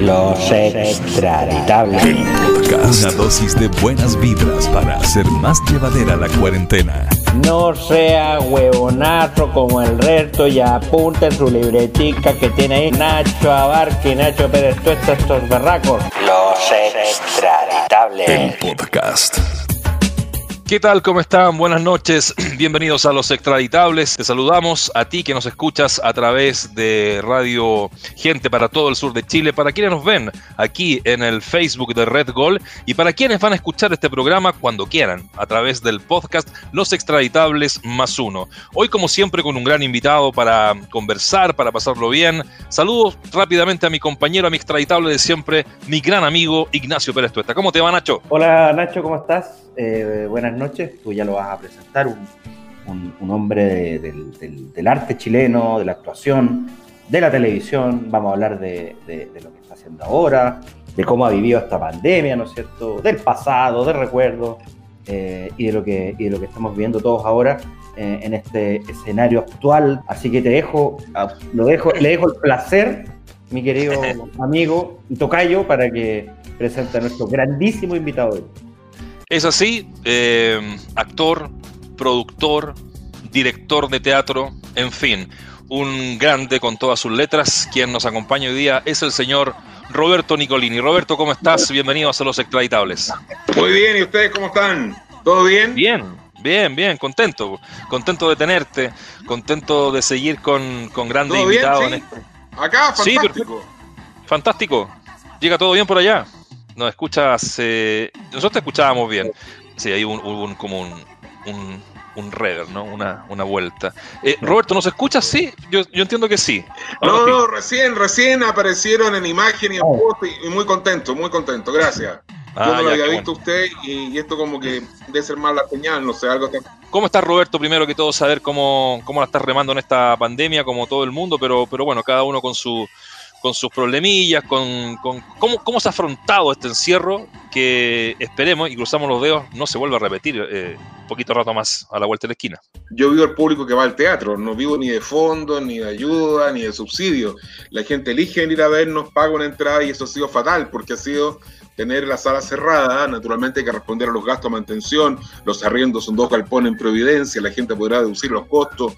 Los extraditables. Una dosis de buenas vibras para hacer más llevadera la cuarentena. No sea huevonazo como el resto y apunte en su libretica que tiene ahí Nacho Abarque y Nacho Pérez Tuesta, estos berracos. Los extraditables. El podcast. ¿Qué tal? ¿Cómo están? Buenas noches. Bienvenidos a Los Extraditables. Te saludamos a ti que nos escuchas a través de Radio Gente para todo el sur de Chile, para quienes nos ven aquí en el Facebook de Red Gol y para quienes van a escuchar este programa cuando quieran a través del podcast Los Extraditables más uno. Hoy como siempre con un gran invitado para conversar, para pasarlo bien. Saludos rápidamente a mi compañero, a mi extraditable de siempre, mi gran amigo Ignacio Pérez Tuesta. ¿Cómo te va Nacho? Hola Nacho, ¿cómo estás? Eh, buenas noches, tú ya lo vas a presentar, un, un, un hombre de, del, del, del, arte chileno, de la actuación, de la televisión, vamos a hablar de, de, de, lo que está haciendo ahora, de cómo ha vivido esta pandemia, ¿no es cierto?, del pasado, del recuerdo, eh, y, de lo que, y de lo que estamos viviendo todos ahora eh, en este escenario actual. Así que te dejo, lo dejo, le dejo el placer, mi querido amigo Tocayo, para que presente a nuestro grandísimo invitado de hoy. Es así, eh, actor, productor, director de teatro, en fin, un grande con todas sus letras. Quien nos acompaña hoy día es el señor Roberto Nicolini. Roberto, ¿cómo estás? Bienvenidos a Los Extraditables. Muy bien, ¿y ustedes cómo están? ¿Todo bien? Bien, bien, bien, contento. Contento de tenerte, contento de seguir con, con grandes ¿Todo bien, invitados. sí? En este... Acá, fantástico. Sí, fantástico. Llega todo bien por allá nos escuchas. Eh, nosotros te escuchábamos bien. Sí, hay un, un, como un, un, un rever, ¿no? Una, una vuelta. Eh, Roberto, ¿nos escuchas? Sí, yo, yo entiendo que sí. No, no, recién, recién aparecieron en imagen y en post y, y muy contento, muy contento, gracias. Ah, yo no lo había visto bueno. usted y, y, esto como que debe ser más la señal, no sé, algo. ¿Cómo estás, Roberto? Primero que todo, saber cómo, cómo la estás remando en esta pandemia, como todo el mundo, pero, pero bueno, cada uno con su con sus problemillas, con, con cómo, cómo, se ha afrontado este encierro que esperemos y cruzamos los dedos no se vuelva a repetir eh, un poquito rato más a la vuelta de la esquina. Yo vivo el público que va al teatro, no vivo ni de fondos, ni de ayuda, ni de subsidio. La gente elige ir a vernos, paga una entrada y eso ha sido fatal porque ha sido tener la sala cerrada, naturalmente hay que responder a los gastos de mantención, los arriendos son dos galpones en Providencia, la gente podrá deducir los costos.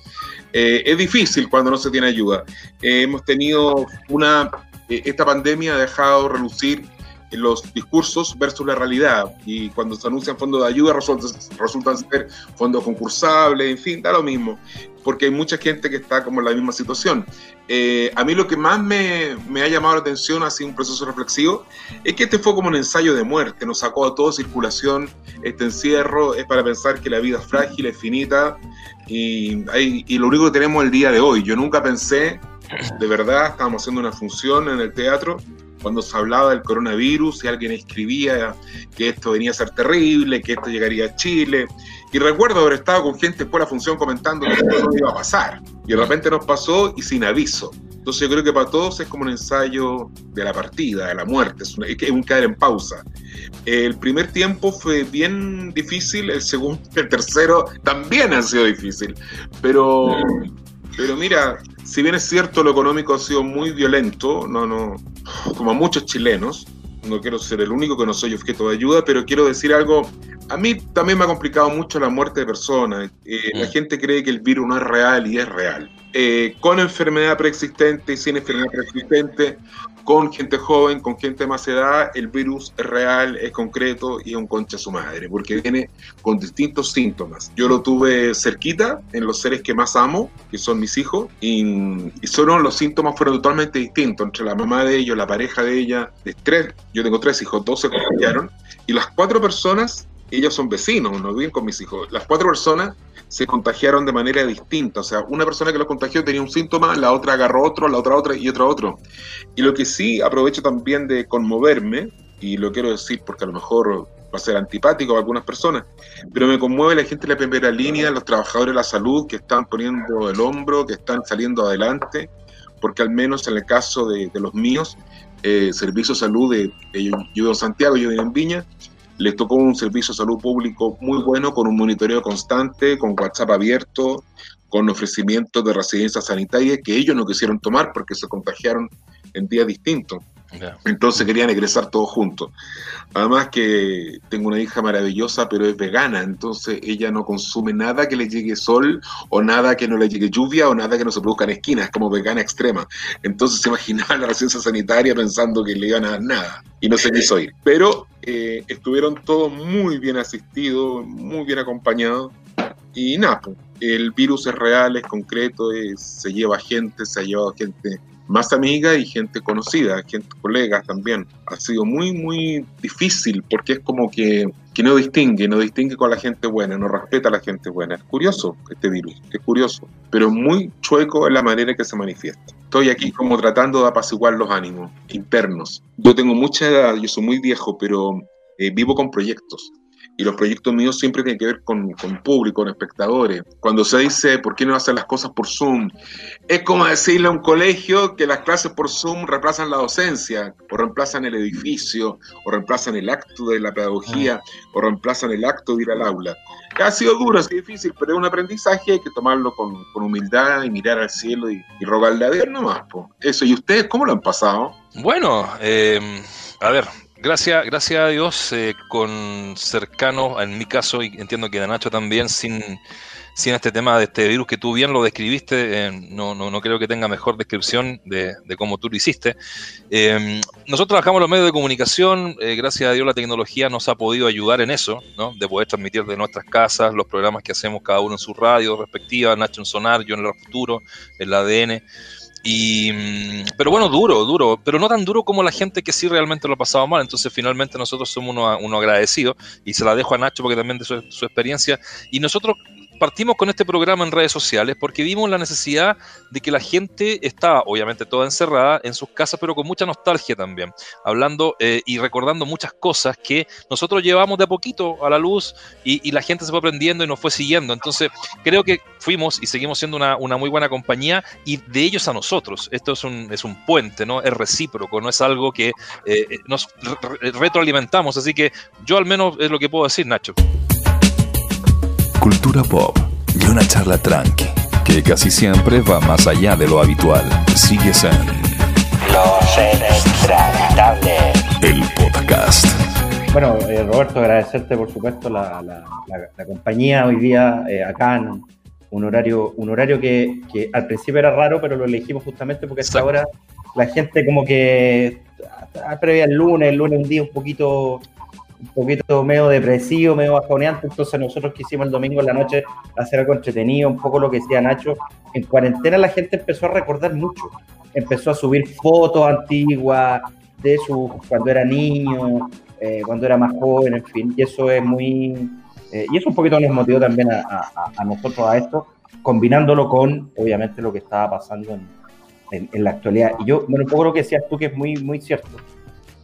Eh, es difícil cuando no se tiene ayuda. Eh, hemos tenido una, eh, esta pandemia ha dejado relucir los discursos versus la realidad y cuando se anuncian fondos de ayuda resultan, resultan ser fondos concursables, en fin, da lo mismo, porque hay mucha gente que está como en la misma situación. Eh, a mí lo que más me, me, ha llamado la atención, así un proceso reflexivo, es que este fue como un ensayo de muerte, nos sacó a toda circulación, este encierro es para pensar que la vida es frágil, es finita y, hay, y lo único que tenemos el día de hoy. Yo nunca pensé, de verdad, estábamos haciendo una función en el teatro cuando se hablaba del coronavirus y alguien escribía que esto venía a ser terrible, que esto llegaría a Chile. Y recuerdo haber estado con gente de la función comentando que esto no iba a pasar. Y de repente nos pasó y sin aviso. Entonces yo creo que para todos es como un ensayo de la partida, de la muerte, es, es un caer en pausa. El primer tiempo fue bien difícil, el segundo, el tercero también ha sido difícil. Pero, pero mira, si bien es cierto lo económico ha sido muy violento, no, no, como a muchos chilenos, no quiero ser el único que no soy objeto de ayuda, pero quiero decir algo. A mí también me ha complicado mucho la muerte de personas. Eh, la gente cree que el virus no es real y es real. Eh, con enfermedad preexistente y sin enfermedad preexistente, con gente joven, con gente más edad, el virus es real, es concreto y es un concha su madre, porque viene con distintos síntomas. Yo lo tuve cerquita en los seres que más amo, que son mis hijos, y, y solo los síntomas fueron totalmente distintos entre la mamá de ellos, la pareja de ella, de tres, yo tengo tres hijos, dos se contagiaron, y las cuatro personas, ellos son vecinos, no viven con mis hijos, las cuatro personas se contagiaron de manera distinta. O sea, una persona que los contagió tenía un síntoma, la otra agarró otro, la otra otra y otra otro. Y lo que sí aprovecho también de conmoverme, y lo quiero decir porque a lo mejor va a ser antipático a algunas personas, pero me conmueve la gente de la primera línea, los trabajadores de la salud que están poniendo el hombro, que están saliendo adelante, porque al menos en el caso de, los míos, eh, Servicio de Salud, de, de, Santiago, yo vivo en Viña, les tocó un servicio de salud público muy bueno, con un monitoreo constante, con WhatsApp abierto, con ofrecimientos de residencias sanitarias que ellos no quisieron tomar porque se contagiaron en días distintos. Entonces querían egresar todos juntos. Además que tengo una hija maravillosa, pero es vegana, entonces ella no consume nada que le llegue sol o nada que no le llegue lluvia o nada que no se produzca en esquinas, es como vegana extrema. Entonces se imaginaba la residencia sanitaria pensando que le iban a dar nada y no se quiso ir. Pero eh, estuvieron todos muy bien asistidos, muy bien acompañados y nada, pues, el virus es real, es concreto, se lleva gente, se ha llevado gente más amiga y gente conocida, gente colegas también. Ha sido muy, muy difícil porque es como que, que no distingue, no distingue con la gente buena, no respeta a la gente buena. Es curioso este virus, es curioso, pero muy chueco en la manera en que se manifiesta. Estoy aquí como tratando de apaciguar los ánimos internos. Yo tengo mucha edad, yo soy muy viejo, pero eh, vivo con proyectos y los proyectos míos siempre tienen que ver con, con, público, con espectadores. Cuando se dice, ¿por qué no hacen las cosas por Zoom? Es como decirle a un colegio que las clases por Zoom reemplazan la docencia, o reemplazan el edificio, o reemplazan el acto de la pedagogía, o reemplazan el acto de ir al aula. Ha sido duro, ha sido difícil, pero es un aprendizaje, hay que tomarlo con, con humildad y mirar al cielo y, y rogarle a Dios nomás. Po. Eso, ¿y ustedes cómo lo han pasado? Bueno, eh, a ver, Gracias, gracias a Dios, eh, con cercanos, en mi caso, y entiendo que de Nacho también, sin, sin este tema de este virus que tú bien lo describiste, eh, no, no, no, creo que tenga mejor descripción de, de cómo tú lo hiciste. Eh, nosotros trabajamos en los medios de comunicación, eh, gracias a Dios la tecnología nos ha podido ayudar en eso, ¿no? de poder transmitir de nuestras casas los programas que hacemos cada uno en su radio respectiva, Nacho en Sonar, yo en el futuro, el ADN. Y, mm, pero bueno, duro, duro, pero no tan duro como la gente que sí realmente lo ha pasado mal. Entonces, finalmente, nosotros somos uno, uno agradecidos y se la dejo a Nacho porque también de su experiencia. Y nosotros partimos con este programa en redes sociales porque vimos la necesidad de que la gente estaba, obviamente, toda encerrada en sus casas, pero con mucha nostalgia también, hablando eh, y recordando muchas cosas que nosotros llevamos de a poquito a la luz y, la gente se fue aprendiendo y nos fue siguiendo. Entonces, creo que fuimos y seguimos siendo una, muy buena compañía y de ellos a nosotros. Esto es un, es un puente, ¿no? Es recíproco, no es algo que eh, nos re retroalimentamos. Así que yo al menos es lo que puedo decir, Nacho cultura pop y una charla tranqui, que casi siempre va más allá de lo habitual. Sigues en Los Extraditables, el podcast. Bueno, eh, Roberto, agradecerte por supuesto la, la, la, la compañía hoy día eh, acá en un horario, un horario que, que, al principio era raro, pero lo elegimos justamente porque hasta ahora la gente como que previa el lunes, el lunes un día un poquito un poquito medio depresivo, medio bajoneante, entonces nosotros quisimos el domingo en la noche hacer algo entretenido, un poco lo que decía Nacho. En cuarentena la gente empezó a recordar mucho, empezó a subir fotos antiguas de su cuando era niño, eh, cuando era más joven, en fin, y eso es muy... Eh, y eso un poquito nos motivó también a, a, a, nosotros a esto, combinándolo con, obviamente, lo que estaba pasando en, en, en la actualidad. Y yo, bueno, un poco lo que decías tú, que es muy, muy cierto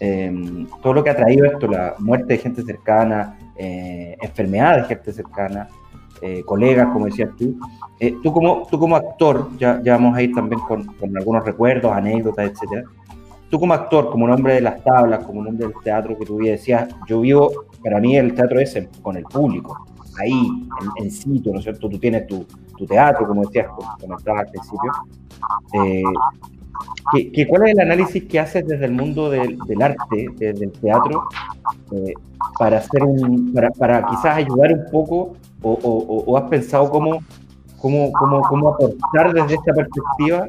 eh, todo lo que ha traído esto, la muerte de gente cercana, eh, enfermedades de gente cercana, eh, colegas, como decías tú. Eh, tú, como, tú como actor, ya, ya vamos a ir también con, con, algunos recuerdos, anécdotas, etcétera. Tú como actor, como un hombre de las tablas, como un hombre del teatro que tú decías, yo vivo, para mí el teatro es con el público, ahí, en, en sitio, ¿no es cierto? Tú tienes tu, tu teatro, como decías, comentabas al principio. Eh, ¿Qué, qué, cuál es el análisis que haces desde el mundo del, del arte, desde el teatro, eh, para, hacer un, para, para, quizás ayudar un poco o, o, o has pensado cómo, cómo, cómo, cómo, aportar desde esta perspectiva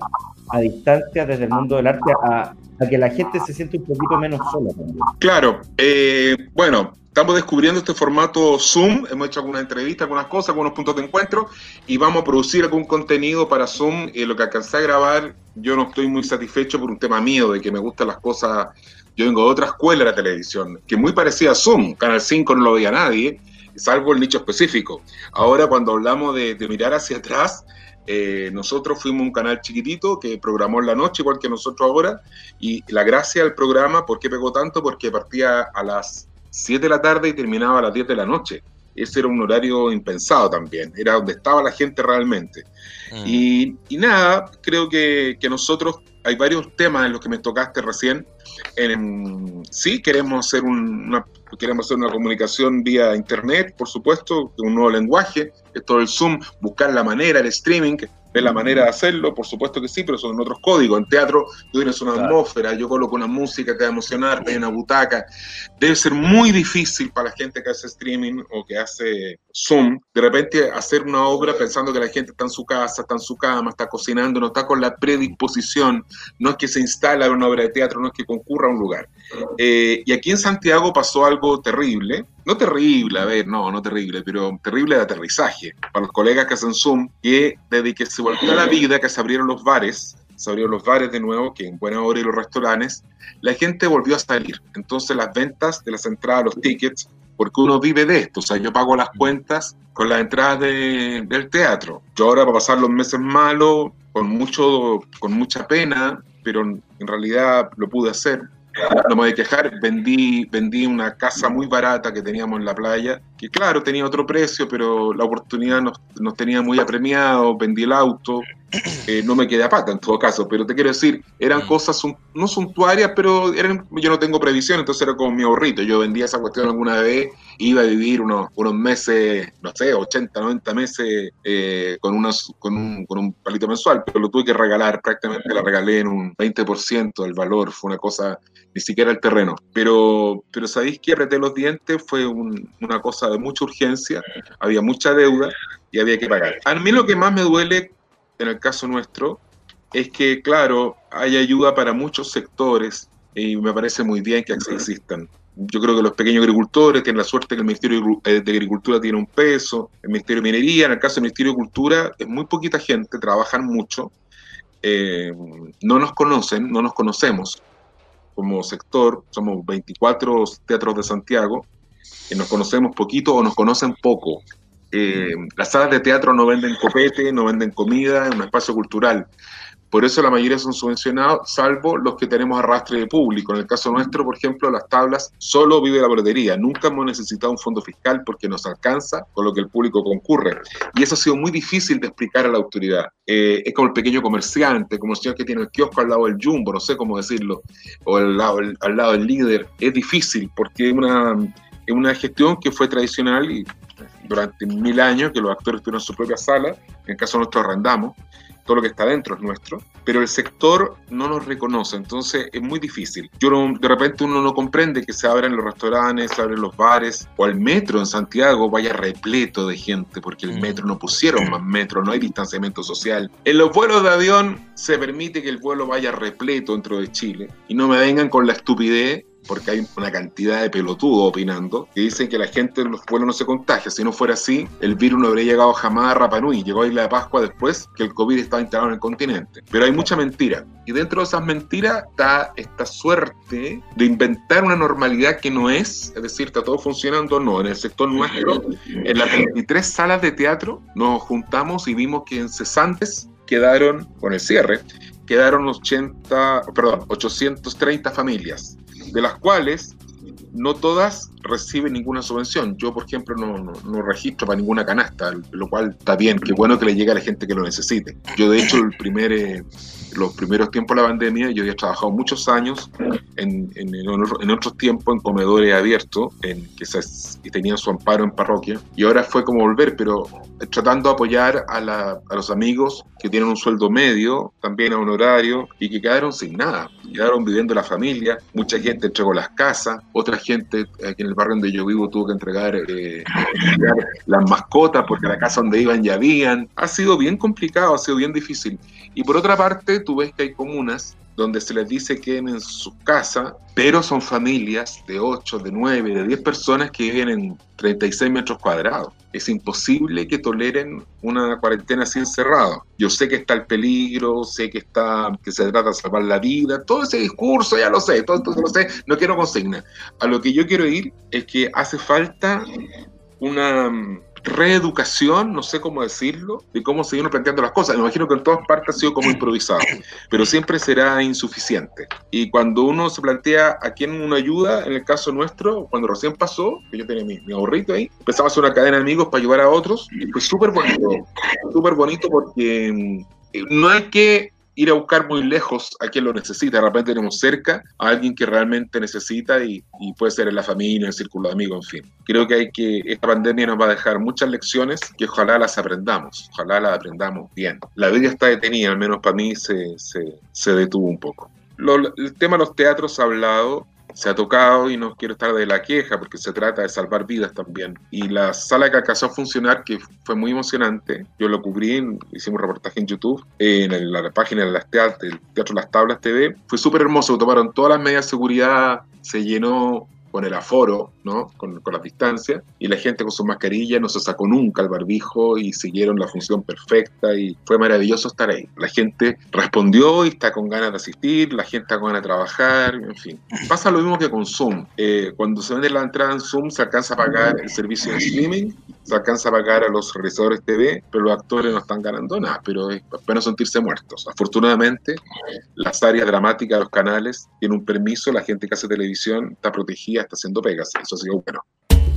a distancia desde el mundo del arte a, a que la gente se siente un poquito menos sola también? Claro, eh, bueno, estamos descubriendo este formato Zoom, hemos hecho algunas entrevistas, algunas cosas, algunos puntos de encuentro y vamos a producir algún contenido para Zoom. Eh, lo que alcancé a grabar, yo no estoy muy satisfecho por un tema mío, de que me gustan las cosas. Yo vengo de otra escuela de la televisión, que muy parecida a Zoom, Canal 5 no lo veía nadie, salvo el nicho específico. Ahora, cuando hablamos de, de mirar hacia atrás, eh, nosotros fuimos un canal chiquitito que programó en la noche, igual que nosotros ahora, y la gracia del programa, ¿por qué pegó tanto? Porque partía a las 7 de la tarde y terminaba a las 10 de la noche. Ese era un horario impensado también, era donde estaba la gente realmente. Mm. Y, y, nada, creo que, que, nosotros hay varios temas en los que me tocaste recién. En, sí, queremos hacer una, queremos hacer una comunicación vía internet, por supuesto, un nuevo lenguaje, esto del Zoom, buscar la manera, el streaming, ver la manera de hacerlo, por supuesto que sí, pero son otros códigos. En teatro tú tienes una atmósfera, yo coloco una música que te va a emocionar, te hay una butaca. Debe ser muy difícil para la gente que hace streaming o que hace Zoom, de repente hacer una obra pensando que la gente está en su casa, está en su cama, está cocinando, no está con la predisposición, no es que se instala una obra de teatro, no es que concurra a un lugar. Eh, y aquí en Santiago pasó algo terrible, no terrible, a ver, no, no terrible, pero terrible de aterrizaje para los colegas que hacen Zoom, que desde que se volvió a la vida, que se abrieron los bares, se abrieron los bares de nuevo, que en buena hora y los restaurantes, la gente volvió a salir. Entonces las ventas de las entradas, los tickets, porque uno vive de esto, o sea, yo pago las cuentas con las entradas de, del teatro. Yo ahora para pasar los meses malos, con, mucho, con mucha pena, pero en realidad lo pude hacer no me quejar, vendí, vendí una casa muy barata que teníamos en la playa, que claro, tenía otro precio, pero la oportunidad nos, nos tenía muy apremiados, vendí el auto, eh, no me quedé a pata en todo caso, pero te quiero decir, eran mm. cosas no suntuarias, pero eran, yo no tengo previsión, entonces era como mi ahorrito. Yo vendía esa cuestión alguna vez, iba a vivir unos, unos meses, no sé, 80, 90 meses eh, con, unos, con, un, con un palito mensual, pero lo tuve que regalar, prácticamente la regalé en un 20% del valor, fue una cosa, ni siquiera el terreno. Pero, pero ¿sabéis que apreté los dientes? Fue una cosa de mucha urgencia, había mucha deuda y había que pagar. A mí lo que más me duele en el caso nuestro, es que, claro, hay ayuda para muchos sectores y me parece muy bien que existan. Yo creo que los pequeños agricultores tienen la suerte que el Ministerio de Agricultura tiene un peso, el Ministerio de Minería, en el caso del Ministerio de Cultura, es muy poquita gente, trabajan mucho, eh, no nos conocen, no nos conocemos como sector, somos 24 teatros de Santiago, y nos conocemos poquito o nos conocen poco. Eh, las salas de teatro no venden copete, no venden comida, es un espacio cultural. Por eso la mayoría son subvencionados, salvo los que tenemos arrastre de público. En el caso nuestro, por ejemplo, las tablas solo vive la boletería. Nunca hemos necesitado un fondo fiscal porque nos alcanza con lo que el público concurre. Y eso ha sido muy difícil de explicar a la autoridad. Eh, es como el pequeño comerciante, como el señor que tiene el kiosco al lado del jumbo, no sé cómo decirlo, o al lado, al lado del líder. Es difícil porque es una, es una gestión que fue tradicional y durante mil años que los actores tuvieron su propia sala, en el caso nuestro arrendamos, todo lo que está dentro es nuestro, pero el sector no nos reconoce, entonces es muy difícil. Yo de repente uno no comprende que se abran los restaurantes, se abren los bares, o el metro en Santiago vaya repleto de gente, porque el mm. metro no pusieron más metro, no hay distanciamiento social. En los vuelos de avión se permite que el vuelo vaya repleto dentro de Chile, y no me vengan con la estupidez porque hay una cantidad de pelotudos opinando que dicen que la gente en los pueblos no se contagia. Si no fuera así, el virus no habría llegado jamás a Rapanui. Llegó a Isla de Pascua después que el COVID estaba instalado en el continente. Pero hay mucha mentira. Y dentro de esas mentiras está esta suerte de inventar una normalidad que no es, es decir, está todo funcionando, no. En el sector nuestro, en las 23 salas de teatro, nos juntamos y vimos que en cesantes quedaron, con el cierre, quedaron 80, perdón, 830 familias de las cuales no todas reciben ninguna subvención. Yo, por ejemplo, no, no, registro para ninguna canasta, lo cual está bien, qué bueno que le llegue a la gente que lo necesite. Yo, de hecho, el eh, los primeros tiempos de la pandemia, yo había trabajado muchos años en, en, en otros tiempos en comedores abiertos, en, que, se, que tenían su amparo en parroquia, y ahora fue como volver, pero tratando de apoyar a, la, los amigos que tienen un sueldo medio, también a un horario, y que quedaron sin nada, quedaron viviendo la familia, mucha gente entregó las casas, otra gente aquí en el barrio donde yo vivo tuvo que entregar, eh, las mascotas porque la casa donde iban ya habían. Ha sido bien complicado, ha sido bien difícil. Y por otra parte, tú ves que hay comunas donde se les dice que en su casa, pero son familias de 8, de 9, de 10 personas que viven en 36 metros cuadrados. Es imposible que toleren una cuarentena así encerrada. Yo sé que está el peligro, sé que está que se trata de salvar la vida, todo ese discurso ya lo sé, todo esto lo sé, no quiero consigna. A lo que yo quiero ir es que hace falta una reeducación, no sé cómo decirlo, de cómo seguir planteando las cosas. Me imagino que en todas partes ha sido como improvisado, pero siempre será insuficiente. Y cuando uno se plantea a quién uno ayuda, en el caso nuestro, cuando recién pasó, que yo tenía mi, mi ahorrito ahí, empezaba a hacer una cadena de amigos para ayudar a otros, y fue súper bonito, súper bonito porque mm, no hay que ir a buscar muy lejos a quien lo necesita. De repente tenemos cerca a alguien que realmente necesita y, puede ser en la familia, en el círculo de amigos, en fin. Creo que hay que, esta pandemia nos va a dejar muchas lecciones que ojalá las aprendamos, ojalá las aprendamos bien. La vida está detenida, al menos para mí se, se, se detuvo un poco. El tema de los teatros ha hablado, se ha tocado y no quiero estar de la queja porque se trata de salvar vidas también. Y la sala que alcanzó a funcionar, que fue muy emocionante, yo lo cubrí, hicimos reportaje en YouTube, en la, página de las teatros, del Teatro Las Tablas TV, fue súper hermoso, tomaron todas las medidas de seguridad, se llenó con el aforo, ¿no? Con, con las distancias, y la gente con su mascarilla no se sacó nunca el barbijo y siguieron la función perfecta y fue maravilloso estar ahí. La gente respondió y está con ganas de asistir, la gente está con ganas de trabajar, en fin. Pasa lo mismo que con Zoom. Eh, cuando se vende la entrada en Zoom se alcanza a pagar el servicio de streaming, se alcanza a pagar a los realizadores TV, pero los actores no están ganando nada, pero es sentirse muertos. Afortunadamente, las áreas dramáticas de los canales tienen un permiso, la gente que hace televisión está protegida, está haciendo pegas, eso ha sido bueno.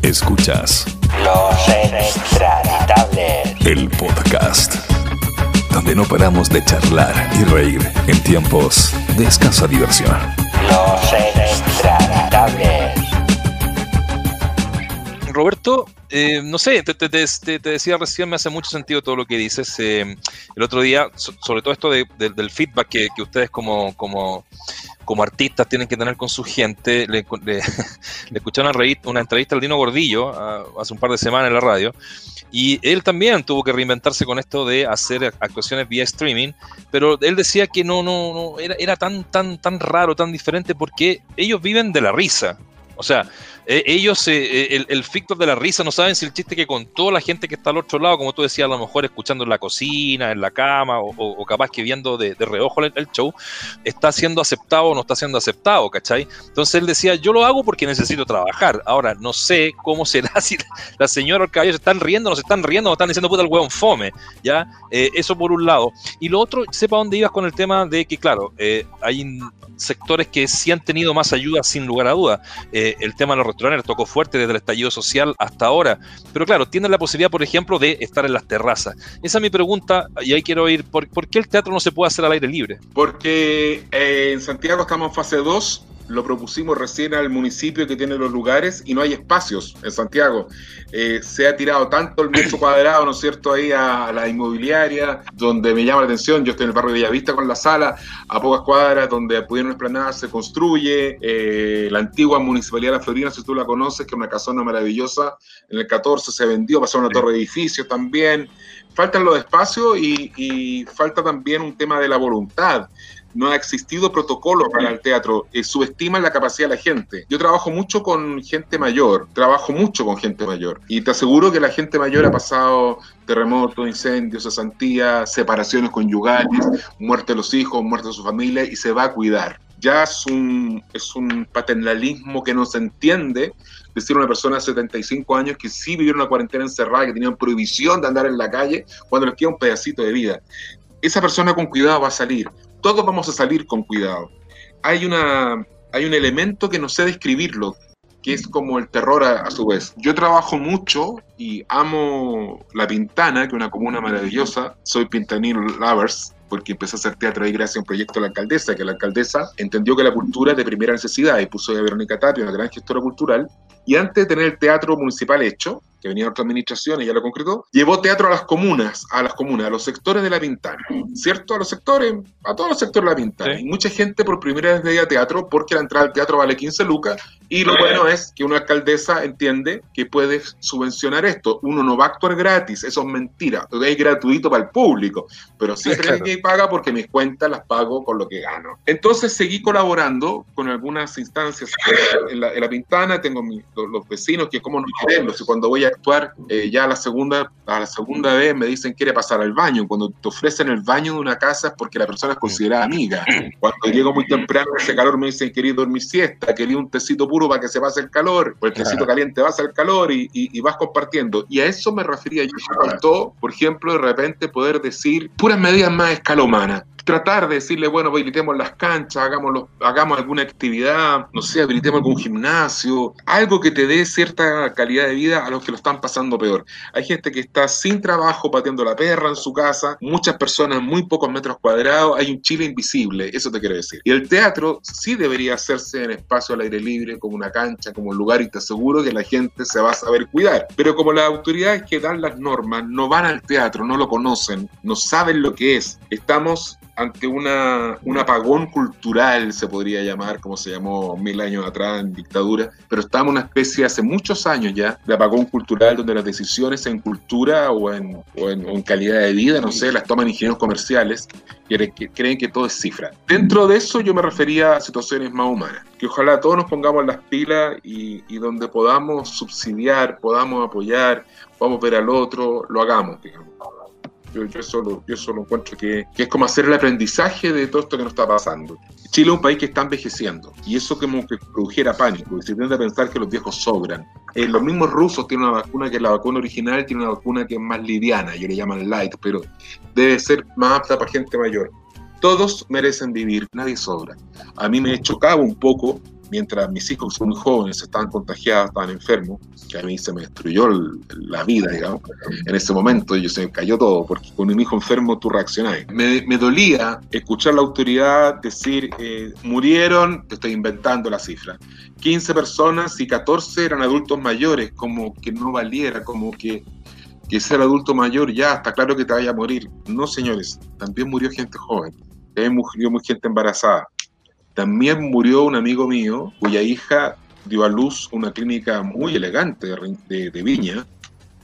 Escuchas Los extraditables. el podcast, donde no paramos de charlar y reír en tiempos de escasa diversión. Los extraditables. Roberto, eh, no sé, te, te- te- decía recién, me hace mucho sentido todo lo que dices. eh, el otro día, so- sobre todo esto de- de- del feedback que, ustedes como, como, artistas tienen que tener con su gente, le, le, escuché una, revi- una entrevista al Dino Gordillo hace un par de semanas en la radio, y él también tuvo que reinventarse con esto de hacer actuaciones vía streaming, pero él decía que no, no, no era, era tan, tan, tan raro, tan diferente, porque ellos viven de la risa. O sea, eh, ellos, eh, eh, el, el fictor de la risa, no saben si el chiste que contó la gente que está al otro lado, como tú decías, a lo mejor escuchando en la cocina, en la cama, o, o- capaz que viendo de, de reojo el, show, está siendo aceptado o no está siendo aceptado, ¿cachai? Entonces él decía, yo lo hago porque necesito trabajar. Ahora, no sé cómo será si la, señora o el caballero se están riendo, no se están riendo, o están diciendo puta el hueón fome, ¿ya? Eh, eso por un lado. Y lo otro, sepa dónde ibas con el tema de que, claro, hay sectores que sí han tenido más ayuda sin lugar a duda. El tema de los restaurantes tocó fuerte desde el estallido social hasta ahora. Pero claro, tienen la posibilidad, por ejemplo, de estar en las terrazas. Esa es mi pregunta, y ahí quiero ir, ¿por, por qué el teatro no se puede hacer al aire libre? Porque eh, en Santiago estamos en fase 2, lo propusimos recién al municipio que tiene los lugares y no hay espacios en Santiago. Eh, se ha tirado tanto el metro cuadrado, ¿no es cierto?, ahí a, la inmobiliaria, donde me llama la atención, yo estoy en el barrio de Bellavista con la sala, a pocas cuadras, donde pudieron esplanar, se construye, eh, la antigua municipalidad de La Florina, si tú la conoces, que es una casona maravillosa, en el 14 se vendió, pasó una torre de edificios también, faltan los espacios y, y falta también un tema de la voluntad no ha existido protocolo para el teatro, eh, subestiman la capacidad de la gente. Yo trabajo mucho con gente mayor, trabajo mucho con gente mayor, y te aseguro que la gente mayor ha pasado terremotos, incendios, cesantías, separaciones conyugales, muerte de los hijos, muerte de su familia, y se va a cuidar. Ya es un, es un paternalismo que no se entiende decir una persona de 75 años que sí vivieron una cuarentena encerrada, que tenían prohibición de andar en la calle, cuando les queda un pedacito de vida. Esa persona con cuidado va a salir todos vamos a salir con cuidado. Hay, una, hay un elemento que no sé describirlo, que es como el terror a, a, su vez. Yo trabajo mucho y amo La Pintana, que es una comuna maravillosa. Soy Pintanino Lovers, porque empecé a hacer teatro ahí gracias a un proyecto de la alcaldesa, que la alcaldesa entendió que la cultura es de primera necesidad y puso a Verónica Tapia, una gran gestora cultural. Y antes de tener el teatro municipal hecho, que venía de otra administración ya lo concretó, llevó teatro a las comunas, a las comunas, a los sectores de la Pintana, ¿cierto? A los sectores, a todos los sectores de la Pintana. Sí. Y mucha gente por primera vez veía teatro porque la entrada al teatro vale 15 lucas y lo bueno es que una alcaldesa entiende que puede subvencionar esto. Uno no va a actuar gratis, eso es mentira, es gratuito para el público, pero siempre claro. hay que pagar porque mis cuentas las pago con lo que gano. Entonces seguí colaborando con algunas instancias en la, en la Pintana, tengo mi, los, los, vecinos que como no queremos, y cuando voy a actuar eh, ya a la segunda a la segunda vez me dicen quiere pasar al baño cuando te ofrecen el baño de una casa es porque la persona es considerada amiga. Cuando llego muy temprano ese calor me dicen quería dormir siesta quería un tecito puro para que se pase el calor o el tecito caliente pasa el calor y, y, y, vas compartiendo. Y a eso me refería yo faltó por ejemplo de repente poder decir puras medidas más humana tratar de decirle, bueno, habilitemos las canchas, hagamos, hagamos alguna actividad, no sé, habilitemos algún gimnasio, algo que te dé cierta calidad de vida a los que lo están pasando peor. Hay gente que está sin trabajo, pateando la perra en su casa, muchas personas muy pocos metros cuadrados, hay un Chile invisible, eso te quiero decir. Y el teatro sí debería hacerse en espacio al aire libre, como una cancha, como un lugar, y te aseguro que la gente se va a saber cuidar. Pero como las autoridades que dan las normas no van al teatro, no lo conocen, no saben lo que es, estamos ante una, un apagón cultural, se podría llamar, como se llamó mil años atrás en dictadura, pero estamos en una especie hace muchos años ya de apagón cultural donde las decisiones en cultura o en, o en, calidad de vida, no sé, las toman ingenieros comerciales que, creen que todo es cifra. Dentro de eso yo me refería a situaciones más humanas, que ojalá todos nos pongamos las pilas y, y donde podamos subsidiar, podamos apoyar, podamos ver al otro, lo hagamos, digamos. Yo, yo, solo, yo solo encuentro que, que, es como hacer el aprendizaje de todo esto que nos está pasando. Chile es un país que está envejeciendo y eso como que produjera pánico y se tiende a pensar que los viejos sobran. Eh, los mismos rusos tienen una vacuna que es la vacuna original, tiene una vacuna que es más liviana, yo le llaman light, pero debe ser más apta para gente mayor. Todos merecen vivir, nadie sobra. A mí me chocaba un poco mientras mis hijos son muy jóvenes, estaban contagiados, estaban enfermos, que a mí se me destruyó la vida, digamos, en ese momento, yo se me cayó todo, porque con un hijo enfermo tú reaccionás. Me, me dolía escuchar la autoridad decir, eh, murieron, te estoy inventando la cifra, 15 personas y 14 eran adultos mayores, como que no valiera, como que que ser adulto mayor ya está claro que te vaya a morir. No, señores, también murió gente joven, también murió gente embarazada, también murió un amigo mío cuya hija dio a luz una clínica muy elegante de, Viña,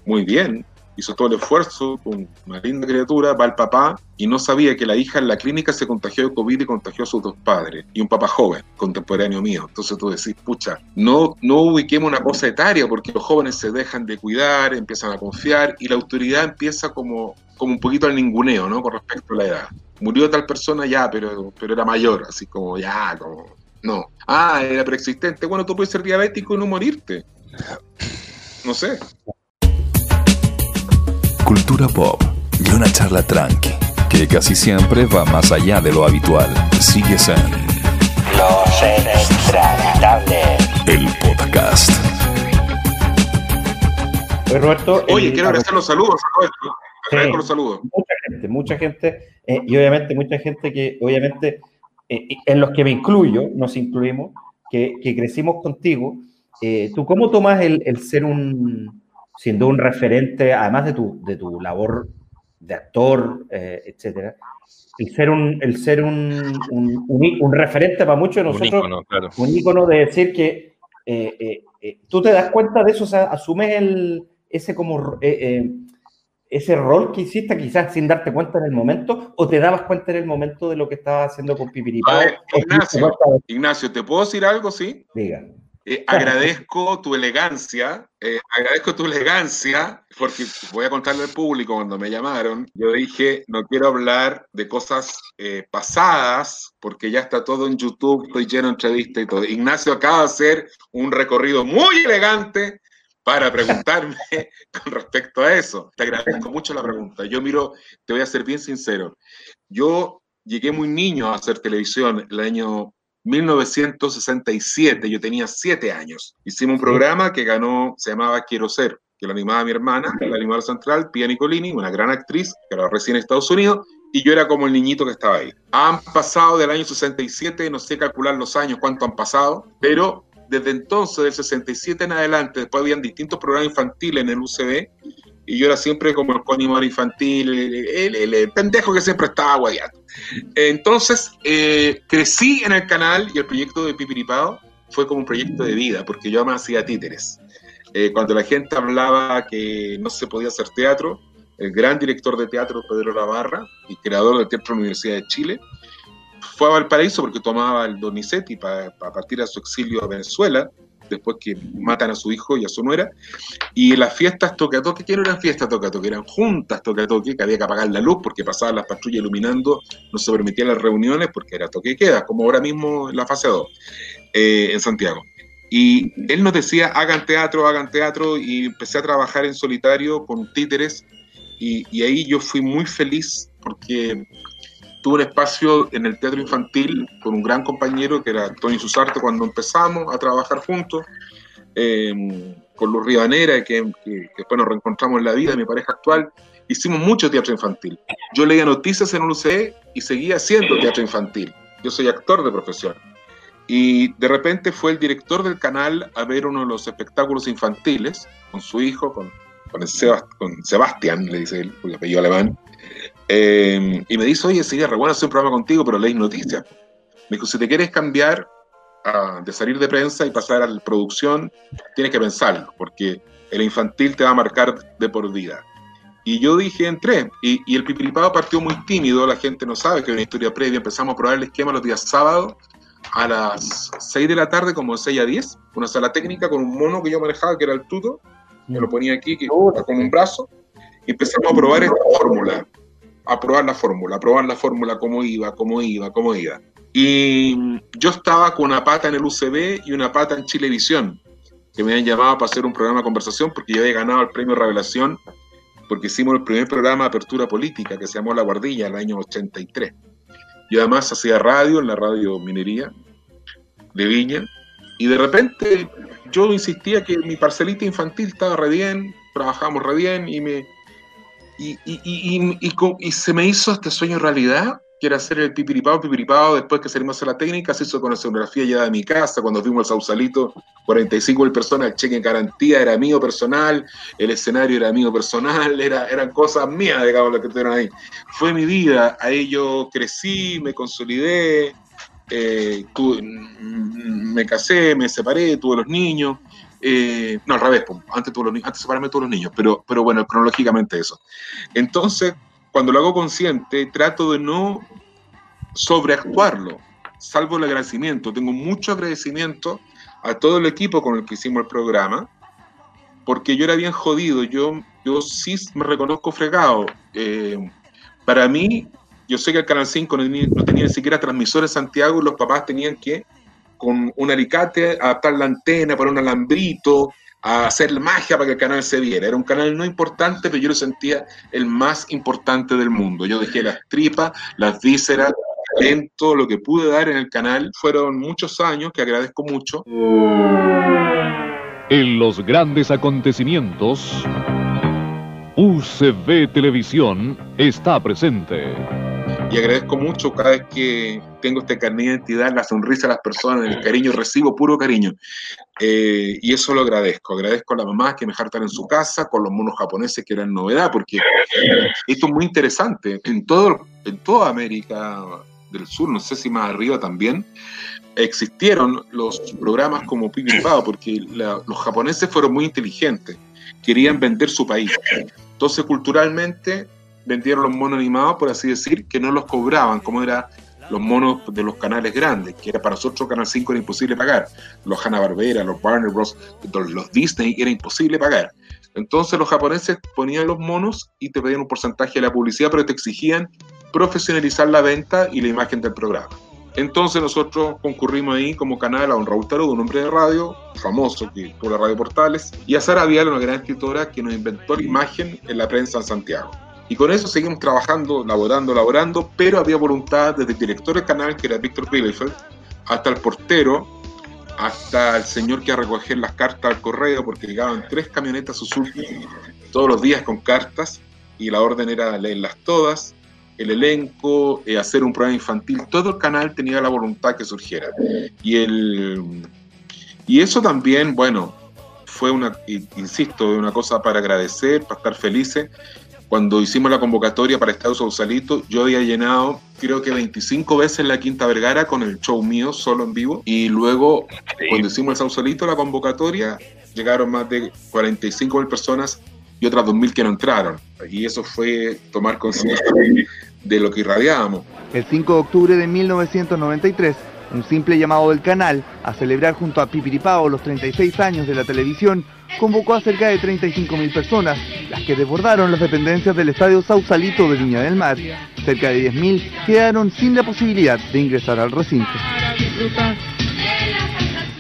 muy bien, hizo todo el esfuerzo una linda criatura, va el papá y no sabía que la hija en la clínica se contagió de COVID y contagió a sus dos padres, y un papá joven, contemporáneo mío. Entonces tú decís, pucha, no, no ubiquemos una cosa etaria porque los jóvenes se dejan de cuidar, empiezan a confiar y la autoridad empieza como, como un poquito al ninguneo, ¿no? Con respecto a la edad murió tal persona ya, pero, pero era mayor, así como ya, como, no. Ah, era preexistente. Bueno, tú puedes ser diabético y no morirte. No sé. Cultura pop y una charla tranqui, que casi siempre va más allá de lo habitual. Sigues en Los. El podcast. Oye, Roberto. Oye, quiero agradecer los saludos, Roberto. Los saludos. Mucha gente, mucha gente, eh, y obviamente mucha gente que, obviamente, eh, en los que me incluyo, nos incluimos, que, que crecimos contigo. Eh, ¿Tú cómo tomas el, el, ser un, siendo un referente, además de tu, de tu labor de actor, etcétera, el ser un, el ser un, un, un, referente para muchos de nosotros, un ícono, claro. un ícono de decir que tú te das cuenta de eso, o sea, asumes el, ese como ese rol que hiciste quizás sin darte cuenta en el momento o te dabas cuenta en el momento de lo que estabas haciendo con Pipiripao? Ignacio, Ignacio, ¿te puedo decir algo, sí? Diga. Eh, agradezco tu elegancia, eh, agradezco tu elegancia, porque voy a contarle al público cuando me llamaron, yo dije, no quiero hablar de cosas eh, pasadas, porque ya está todo en YouTube, estoy lleno de entrevistas y todo. Ignacio acaba de hacer un recorrido muy elegante para preguntarme con respecto a eso. Te agradezco mucho la pregunta. Yo miro, te voy a ser bien sincero. Yo llegué muy niño a hacer televisión el año 1967, yo tenía siete años. Hicimos un programa que ganó, se llamaba Quiero Ser, que lo animaba mi hermana, la animadora central, Pia Nicolini, una gran actriz, que era recién en Estados Unidos, y yo era como el niñito que estaba ahí. Han pasado del año 67, no sé calcular los años, cuánto han pasado, pero desde entonces, del 67 en adelante, después habían distintos programas infantiles en el UCB, y yo era siempre como el coanimador infantil, el, pendejo que siempre estaba guayando. Entonces, eh, crecí en el canal y el proyecto de Pipiripao fue como un proyecto de vida, porque yo me hacía títeres. Eh, cuando la gente hablaba que no se podía hacer teatro, el gran director de teatro Pedro Lavarra y creador del Teatro Universidad de Chile, fue a Valparaíso porque tomaba el Donizetti para partir a su exilio a Venezuela, después que matan a su hijo y a su nuera. Y las fiestas toque a toque, ¿qué no eran fiestas toque a toque? Eran juntas toque a toque, que había que apagar la luz porque pasaban las patrullas iluminando, no se permitían las reuniones porque era toque y queda, como ahora mismo en la fase 2, eh, en Santiago. Y él nos decía, hagan teatro, hagan teatro, y empecé a trabajar en solitario con títeres, y, y ahí yo fui muy feliz porque tuve un espacio en el teatro infantil con un gran compañero que era Tony Susarte cuando empezamos a trabajar juntos, eh, con Luz Ribanera, que, que, que, después nos reencontramos en la vida, mi pareja actual. Hicimos mucho teatro infantil. Yo leía noticias en UCE y seguía haciendo teatro infantil. Yo soy actor de profesión. Y de repente fue el director del canal a ver uno de los espectáculos infantiles con su hijo, con, con, Sebast con Sebastián, le dice él, porque apellido alemán. Eh, y me dice, oye, sería re bueno hacer un programa contigo, pero leí noticias. Me dijo, si te quieres cambiar a, de salir de prensa y pasar a la producción, tienes que pensarlo, porque el infantil te va a marcar de por vida. Y yo dije, entré. Y, y el pipiripado partió muy tímido, la gente no sabe que hay una historia previa. Empezamos a probar el esquema los días sábados a las 6 de la tarde, como 6 a 10, una sala técnica con un mono que yo manejaba, que era el tuto, me lo ponía aquí, que era como un brazo, y empezamos a probar esta fórmula, a probar la fórmula, a probar la fórmula, cómo iba, cómo iba, cómo iba. Y yo estaba con una pata en el UCB y una pata en Chilevisión, que me habían llamado para hacer un programa de conversación porque yo había ganado el premio Revelación, porque hicimos el primer programa de apertura política que se llamó La Guardilla, el año 83. Yo además hacía radio en la radio Minería de Viña, y de repente yo insistía que mi parcelita infantil estaba re bien, trabajamos re bien, y me, y, y, y, y, se me hizo este sueño realidad, que era hacer el pipiripao, pipiripao, después que salimos a la técnica, se hizo con la escenografía ya de mi casa, cuando fuimos al Sausalito, 45 mil personas, el cheque en garantía era mío personal, el escenario era mío personal, era, eran cosas mías, digamos, lo que tuvieron ahí. Fue mi vida, ahí yo crecí, me consolidé, eh, me casé, me separé, tuve los niños, eh, no, al revés, antes, tuve los, antes separarme tuve los niños, pero, pero bueno, cronológicamente eso. Entonces, cuando lo hago consciente, trato de no sobreactuarlo, salvo el agradecimiento. Tengo mucho agradecimiento a todo el equipo con el que hicimos el programa, porque yo era bien jodido, yo, yo sí me reconozco fregado. Eh, para mí, yo sé que el Canal 5 no tenía, ni siquiera transmisores en Santiago los papás tenían que, con un alicate, adaptar la antena, poner un alambrito, a hacer magia para que el canal se viera. Era un canal no importante, pero yo lo sentía el más importante del mundo. Yo dejé las tripas, las vísceras, talento, lo que pude dar en el canal. Fueron muchos años que agradezco mucho. En los grandes acontecimientos, UCB Televisión está presente y agradezco mucho cada vez que tengo este carnet de identidad, la sonrisa de las personas, el cariño, recibo puro cariño. Eh, y eso lo agradezco. Agradezco a la mamá que me dejaron en su casa con los monos japoneses, que eran novedad, porque esto es muy interesante. En, todo, en toda América del Sur, no sé si más arriba también, existieron los programas como Pipi porque la, los japoneses fueron muy inteligentes, querían vender su país. Entonces, culturalmente, vendieron los monos animados, por así decir, que no los cobraban, como eran los monos de los canales grandes, que era para nosotros Canal 5 era imposible pagar. Los Hanna-Barbera, los Warner Bros., los Disney, era imposible pagar. Entonces los japoneses ponían los monos y te pedían un porcentaje de la publicidad, pero te exigían profesionalizar la venta y la imagen del programa. Entonces nosotros concurrimos ahí como canal a don Raúl Tarudo, un hombre de radio famoso que por la radio Portales, y a Sara Vial, una gran escritora que nos inventó la imagen en la prensa en Santiago. Y con eso seguimos trabajando, laborando, laborando, pero había voluntad desde el director del canal, que era Víctor Bielefeld, hasta el portero, hasta el señor que a recoger las cartas al correo, porque llegaban tres camionetas Suzuki todos los días con cartas, y la orden era leerlas todas, el elenco, eh, hacer un programa infantil, todo el canal tenía la voluntad que surgiera. Y, el, y eso también, bueno, fue una, insisto, una cosa para agradecer, para estar felices cuando hicimos la convocatoria para Estados Sausalito, yo había llenado creo que 25 veces la Quinta Vergara con el show mío solo en vivo. Y luego, cuando hicimos el Sausalito, la convocatoria, llegaron más de 45 mil personas y otras 2.000 que no entraron. Y eso fue tomar conciencia de lo que irradiábamos. El 5 de octubre de 1993, un simple llamado del canal a celebrar junto a Pipiripao los 36 años de la televisión convocó a cerca de 35.000 personas, las que desbordaron las dependencias del Estadio Sausalito de Viña del Mar. Cerca de 10.000 quedaron sin la posibilidad de ingresar al recinto.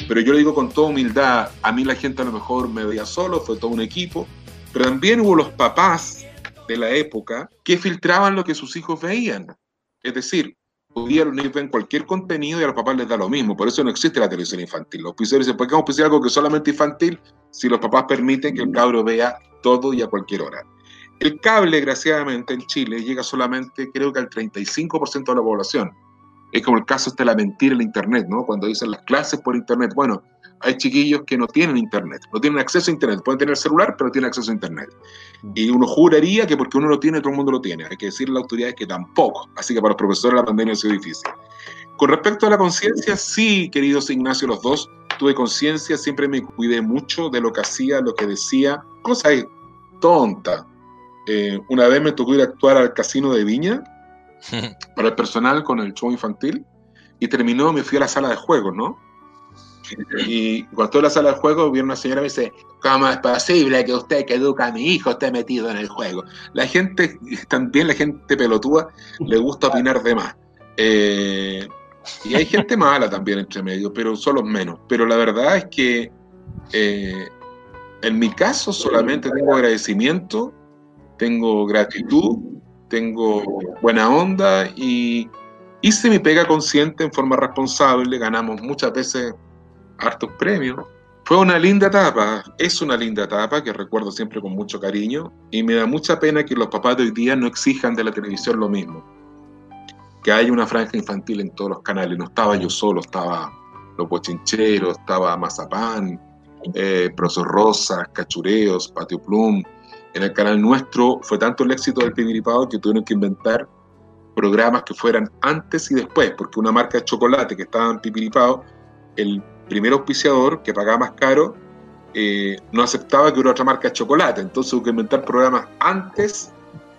Pero yo lo digo con toda humildad, a mí la gente a lo mejor me veía solo, fue todo un equipo, pero también hubo los papás de la época que filtraban lo que sus hijos veían. Es decir, día los niños ven cualquier contenido y a los papás les da lo mismo. Por eso no existe la televisión infantil. Los auspiciadores dicen, ¿por qué vamos a auspiciar algo que es solamente infantil si los papás permiten que el cabro vea todo y a cualquier hora? El cable, desgraciadamente, en Chile llega solamente, creo que al 35% de la población. Es como el caso este de la mentira en Internet, ¿no? Cuando dicen las clases por Internet. Bueno, hay chiquillos que no tienen Internet, no tienen acceso a Internet. Pueden tener celular, pero no tienen acceso a Internet. Y uno juraría que porque uno lo tiene, todo el mundo lo tiene. Hay que decirle a las autoridades que tampoco. Así que para los profesores la pandemia ha sido difícil. Con respecto a la conciencia, sí, queridos Ignacio, los dos, tuve conciencia, siempre me cuidé mucho de lo que hacía, lo que decía. Cosa tonta. Eh, una vez me tocó ir a actuar al casino de Viña para el personal con el show infantil y terminó, me fui a la sala de juegos, ¿no? Y cuando estoy en la sala de juego, viene una señora y me dice, ¿cómo es posible que usted que educa a mi hijo esté metido en el juego? La gente, también la gente pelotúa, le gusta opinar de más. Eh, y hay gente mala también entre medio, pero son los menos. Pero la verdad es que eh, en mi caso solamente tengo agradecimiento, tengo gratitud, tengo buena onda y hice mi pega consciente en forma responsable, ganamos muchas veces hartos premios. Fue una linda etapa, es una linda etapa que recuerdo siempre con mucho cariño y me da mucha pena que los papás de hoy día no exijan de la televisión lo mismo. Que haya una franja infantil en todos los canales. No estaba yo solo, estaba Los Bochincheros, estaba Mazapán, eh, Profesor Rosas, Cachureos, Patio Plum. En el canal nuestro fue tanto el éxito del Pibiripao que tuvieron que inventar programas que fueran antes y después, porque una marca de chocolate que estaba en Pipiripao, el primer auspiciador que pagaba más caro eh, no aceptaba que hubiera otra marca de chocolate, entonces hubo que inventar programas antes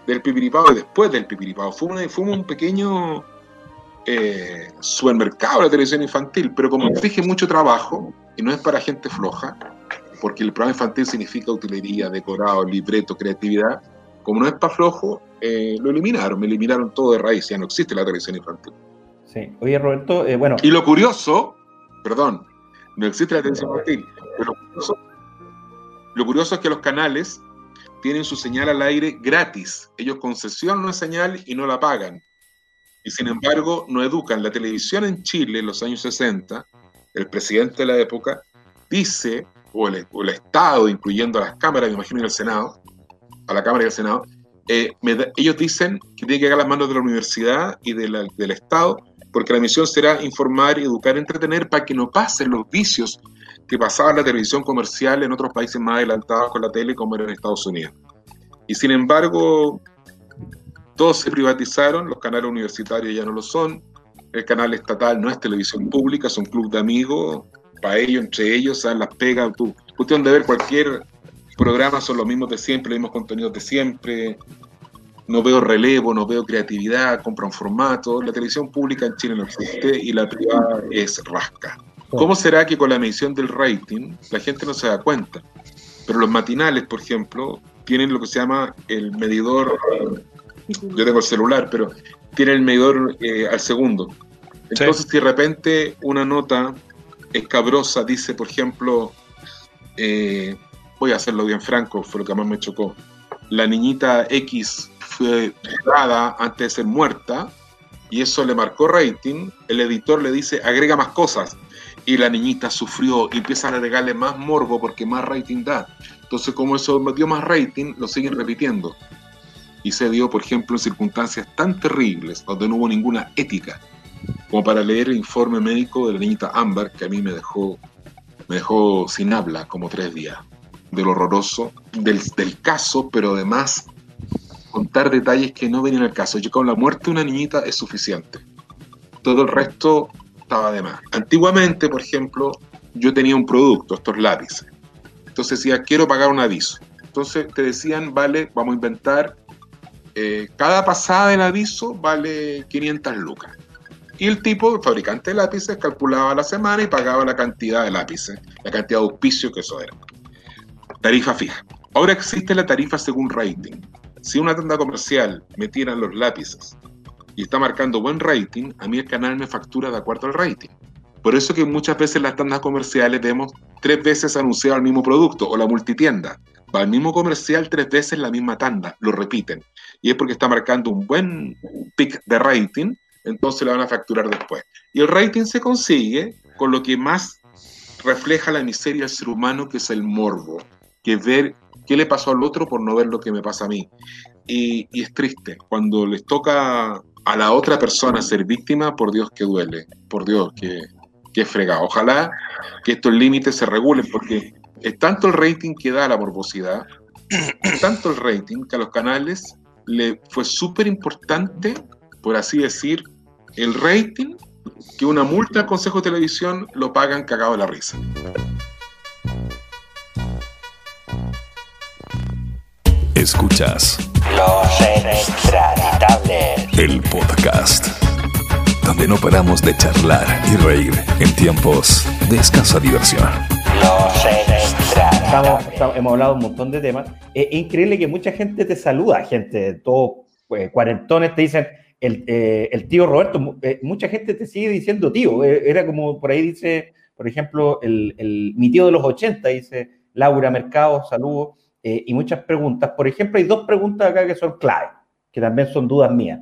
del pipiripao y después del pipiripao. Fue, un pequeño eh, supermercado de la televisión infantil, pero como exige mucho trabajo y no es para gente floja, porque el programa infantil significa utilería, decorado, libreto, creatividad, como no es para flojo, eh, lo eliminaron, me eliminaron todo de raíz, ya no existe la televisión infantil. Sí, oye Roberto, bueno. Y lo curioso, perdón, no existe la televisión infantil. Pero lo curioso, es que los canales tienen su señal al aire gratis. Ellos concesionan una señal y no la pagan. Y sin embargo, no educan. La televisión en Chile en los años 60, el presidente de la época, dice, o el, Estado, incluyendo a las cámaras, me imagino, y el Senado, a la Cámara y al Senado, eh, ellos dicen que tiene que llegar a las manos de la universidad y del Estado porque la misión será informar, educar, entretener para que no pasen los vicios que pasaba la televisión comercial en otros países más adelantados con la tele, como era en Estados Unidos. Y sin embargo, todos se privatizaron, los canales universitarios ya no lo son, el canal estatal no es televisión pública, son club de amigos, para ellos, entre ellos, las pegas, tú, cuestión de ver cualquier programa, son los mismos de siempre, los mismos contenidos de siempre, no veo relevo, no veo creatividad, compran formato. La televisión pública en Chile no existe y la privada es rasca. ¿Cómo será que con la medición del rating la gente no se da cuenta? Pero los matinales, por ejemplo, tienen lo que se llama el medidor, yo tengo el celular, pero tiene el medidor eh, al segundo. Entonces, si de repente una nota escabrosa dice, por ejemplo, eh, voy a hacerlo bien franco, fue lo que más me chocó, la niñita X fue jugada antes de ser muerta y eso le marcó rating, el editor le dice agrega más cosas y la niñita sufrió y empiezan a agregarle más morbo porque más rating da. Entonces como eso dio más rating, lo siguen repitiendo. Y se dio, por ejemplo, en circunstancias tan terribles, donde no hubo ninguna ética, como para leer el informe médico de la niñita Amber, que a mí me dejó, me dejó sin habla como tres días, del horroroso, del caso, pero además contar detalles que no venían al caso. Yo con la muerte de una niñita es suficiente. Todo el resto estaba de más. Antiguamente, por ejemplo, yo tenía un producto, estos lápices. Entonces decía, quiero pagar un aviso. Entonces te decían, vale, vamos a inventar, eh, cada pasada del aviso vale 500 lucas. Y el tipo, el fabricante de lápices, calculaba la semana y pagaba la cantidad de lápices, la cantidad de auspicio que eso era. Tarifa fija. Ahora existe la tarifa según rating. Si una tienda comercial me tiran los lápices y está marcando buen rating, a mí el canal me factura de acuerdo al rating. Por eso que muchas veces las tiendas comerciales vemos tres veces anunciado el mismo producto o la multitienda. va al mismo comercial tres veces la misma tanda, lo repiten. Y es porque está marcando un buen pick de rating, entonces le van a facturar después. Y el rating se consigue con lo que más refleja la miseria del ser humano, que es el morbo, que es ver qué le pasó al otro por no ver lo que me pasa a mí. Y, es triste, cuando les toca a la otra persona ser víctima, por Dios que duele, por Dios que, que es. Ojalá que estos límites se regulen, porque es tanto el rating que da la morbosidad, es tanto el rating que a los canales le fue súper importante, por así decir, el rating, que una multa al Consejo de Televisión lo pagan cagado de la risa. Escuchas Los Extraditables. el podcast, donde no paramos de charlar y reír en tiempos de escasa diversión. Los Estamos- estamos- hemos hablado un montón de temas. Es increíble que mucha gente te saluda, gente, todos pues, cuarentones te dicen el, eh, el tío Roberto. eh, mucha gente te sigue diciendo tío. Eh, era como por ahí dice, por ejemplo, el, el- mi tío de los 80, dice Laura Mercado, saludos. Eh, y muchas preguntas. Por ejemplo, hay dos preguntas acá que son clave, que también son dudas mías.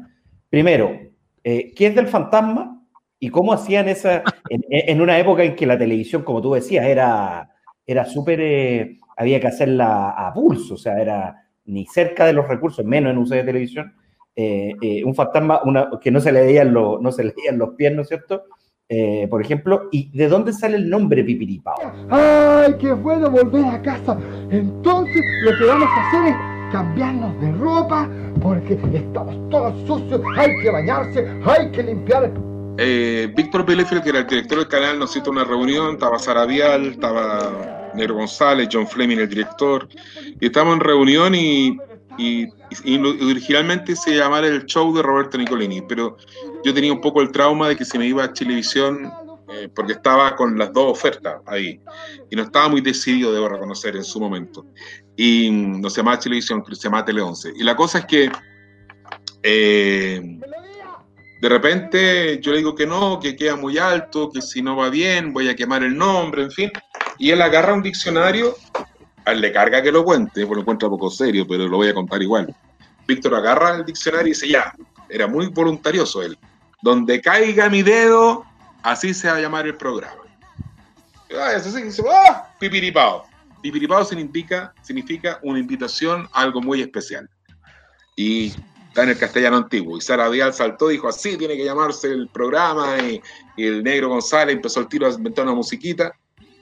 Primero, eh, ¿qué es del fantasma? ¿Y cómo hacían esa, en, en una época en que la televisión, como tú decías, era, era súper, eh, había que hacerla a pulso, o sea, era ni cerca de los recursos, menos en uso de televisión, eh, eh, un fantasma una, que no se le veían los, no se le veían los pies, ¿no es cierto? Eh, por ejemplo, ¿y de dónde sale el nombre Pipiripao? ¡Ay, qué bueno volver a casa! Entonces lo que vamos a hacer es cambiarnos de ropa porque estamos todos sucios, hay que bañarse, hay que limpiar. Eh, Víctor Bielefeld, que era el director del canal, nos cita una reunión, estaba Sara Vial, estaba Nero González, John Fleming, el director, y estábamos en reunión y, y, originalmente se llamara el show de Roberto Nicolini, pero yo tenía un poco el trauma de que se me iba a Chilevisión eh, porque estaba con las dos ofertas ahí y no estaba muy decidido, debo reconocer, en su momento. Y mm, no se llamaba Chilevisión, se llamaba Tele 11. Y la cosa es que eh, de repente yo le digo que no, que queda muy alto, que si no va bien voy a quemar el nombre, en fin. Y él agarra un diccionario, a le carga que lo cuente, porque lo encuentra poco serio, pero lo voy a contar igual. Víctor agarra el diccionario y dice, ya, era muy voluntarioso él. Donde caiga mi dedo, así se va a llamar el programa. Ah, eso dice, ¡ah! Pipiripao. Pipiripao significa, significa una invitación a algo muy especial. Y está en el castellano antiguo. Y Sara Vial saltó y dijo, así tiene que llamarse el programa. Y, y el negro González empezó el tiro a inventar una musiquita,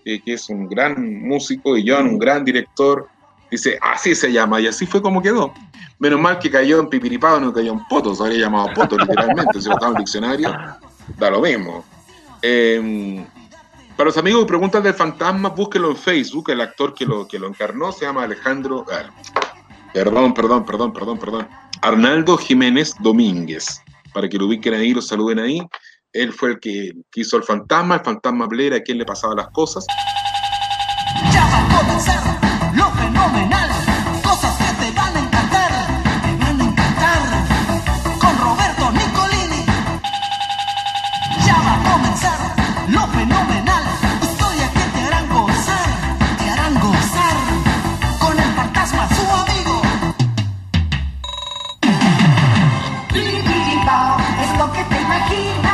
que es un gran músico, y John, un gran director. Dice, así se llama. Y así fue como quedó. Menos mal que cayó en Pipiripao, no cayó en Poto. Se habría llamado Poto, literalmente. si lo estaba en el diccionario, da lo mismo. Eh, para los amigos que preguntan del fantasma, búsquenlo en Facebook. El actor que lo, que lo encarnó se llama Alejandro. perdón, perdón, perdón, perdón, perdón. Arnaldo Jiménez Domínguez. Para que lo ubiquen ahí, lo saluden ahí. Él fue el que, hizo el fantasma, el fantasma Blair, a quien le pasaban las cosas. Ya va a comenzar lo fenomenal. Cosas que te van a encantar, te van a encantar. Con Roberto Nicolini. Ya va a comenzar lo fenomenal. Historias que te harán gozar, te harán gozar. Con el fantasma, su amigo. Es lo que te imaginas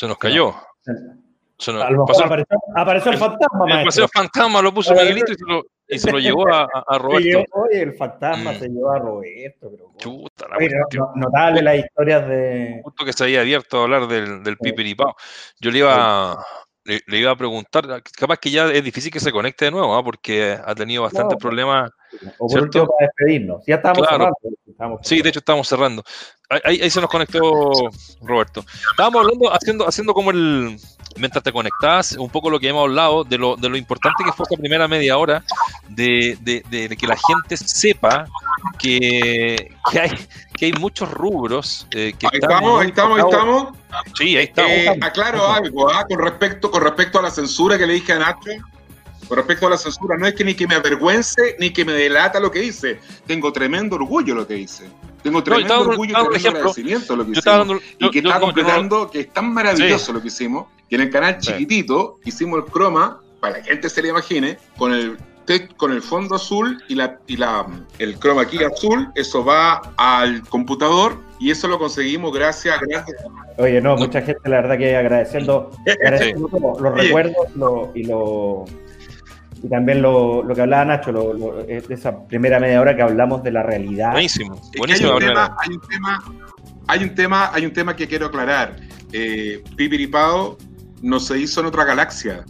se nos cayó. Se nos A lo mejor pasó el- apareció, apareció el fantasma, el maestro. paseo fantasma lo puso Miguelito y se lo, y se lo llevó a, a- Se llevó- Roberto. oye, el fantasma Mm. se llevó a Roberto, pero... Chuta, la Oye, no- notable las historias de... Justo que se había abierto a hablar del, del pipiripao. Yo le iba, le, le iba a preguntar, capaz que ya es difícil que se conecte de nuevo, ¿ah? porque ha tenido bastantes No. problemas. O por último para despedirnos. Ya estábamos Claro. cerrando. Sí, de hecho estamos cerrando. Ahí, ahí- se nos conectó Roberto. Estábamos hablando, haciendo, haciendo como el, mientras te conectabas, un poco lo que hemos hablado de lo, de lo importante que fue esta primera media hora de, de- de- de que la gente sepa que, que hay, que hay muchos rubros eh, que Ahí están estamos, ahí estamos, ahí estamos. Sí, ahí estamos. Eh, aclaro algo ah, con, respecto, con respecto a la censura que le dije a Nacho. Con respecto a la censura, no es que ni que me avergüence ni que me delata lo que hice. Tengo tremendo orgullo lo que hice. Tengo tremendo estaba dando- orgullo y estaba agradecimiento de lo que estaba hicimos. dando- y que yo- está no- completando, que es tan maravilloso Sí. lo que hicimos, que en el canal Sí. chiquitito hicimos el croma, para que la gente se lo imagine, con el con el fondo azul y la y la el croma aquí azul, eso va al computador y eso lo conseguimos gracias gracias Oye, no, mucha gente, la verdad que agradeciendo, los recuerdos lo- y lo y también lo, lo que hablaba Nacho, lo, lo- eh, de esa primera media hora que hablamos de la realidad. Buenísimo, Es que buenísimo. hay, un tema, hay un tema, hay un tema, hay un tema que quiero aclarar. Eh, Pipiripao no se hizo en otra galaxia.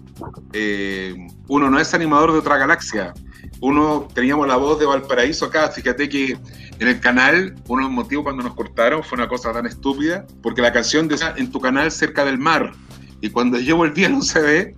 Eh, uno no es animador de otra galaxia. Uno teníamos la voz de Valparaíso acá. Fíjate que en el canal, uno de los motivos cuando nos cortaron fue una cosa tan estúpida, porque la canción decía en tu canal cerca del mar. Y cuando yo volví al UCB,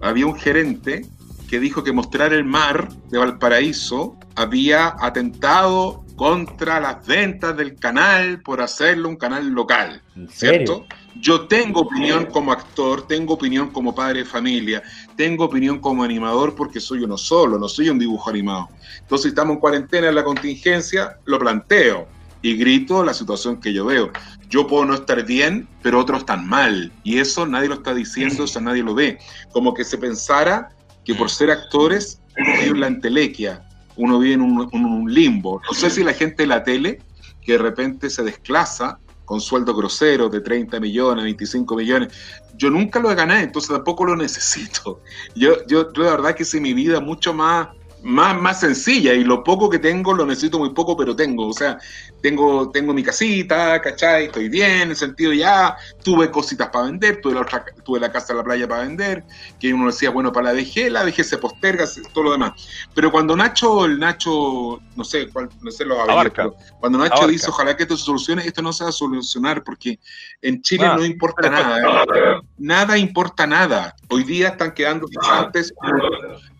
había un gerente que dijo que mostrar el mar de Valparaíso había atentado contra las ventas del canal por hacerlo un canal local, ¿En serio? ¿cierto? Yo tengo opinión como actor, tengo opinión como padre de familia, tengo opinión como animador porque soy uno solo, no soy un dibujo animado. Entonces estamos en cuarentena en la contingencia, lo planteo y grito la situación que yo veo. Yo puedo no estar bien, pero otros están mal. Y eso nadie lo está diciendo, eso nadie lo ve. Como que se pensara que por ser actores uno vive en la entelequia, uno vive en un, en un limbo. No sé si la gente de la tele, que de repente se desclasa con sueldos groseros de 30 millones, 25 millones, yo nunca lo ganado, entonces tampoco lo necesito. Yo, yo, yo la verdad que sé mi vida mucho más, más, más sencilla y lo poco que tengo lo necesito muy poco, pero tengo. O sea, tengo, tengo mi casita, ¿cachai? Estoy bien, en el sentido ya, tuve cositas para vender, tuve la, otra, tuve la casa de la playa para vender, que uno decía, bueno, para la DG, la DG se posterga, todo lo demás. Pero cuando Nacho, el Nacho, no sé, cuál, no sé los Abarca. pero cuando Nacho Abarca. dice, ojalá que esto se solucione, esto no se va a solucionar porque en Chile Ah, no importa nada. Nada importa nada. Hoy día están quedando cesantes,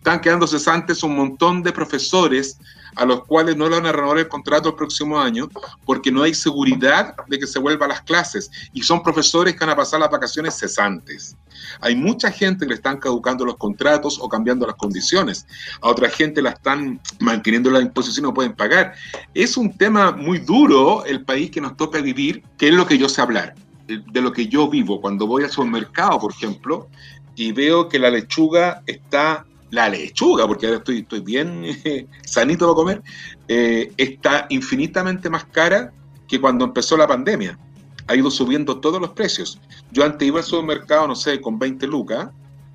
están quedando cesantes un montón de profesores a los cuales no le van a renovar el contrato el próximo año porque no hay seguridad de que se vuelva a las clases y son profesores que van a pasar las vacaciones cesantes. Hay mucha gente que le están caducando los contratos o cambiando las condiciones. A otra gente la están manteniendo la imposición y no pueden pagar. Es un tema muy duro el país que nos toca vivir, que es lo que yo sé hablar, de lo que yo vivo. Cuando voy al supermercado, por ejemplo, y veo que la lechuga está, la lechuga, porque ahora estoy, bien sanito para comer, eh, está infinitamente más cara que cuando empezó la pandemia. Ha ido subiendo todos los precios. Yo antes iba al supermercado, no sé, con 20 lucas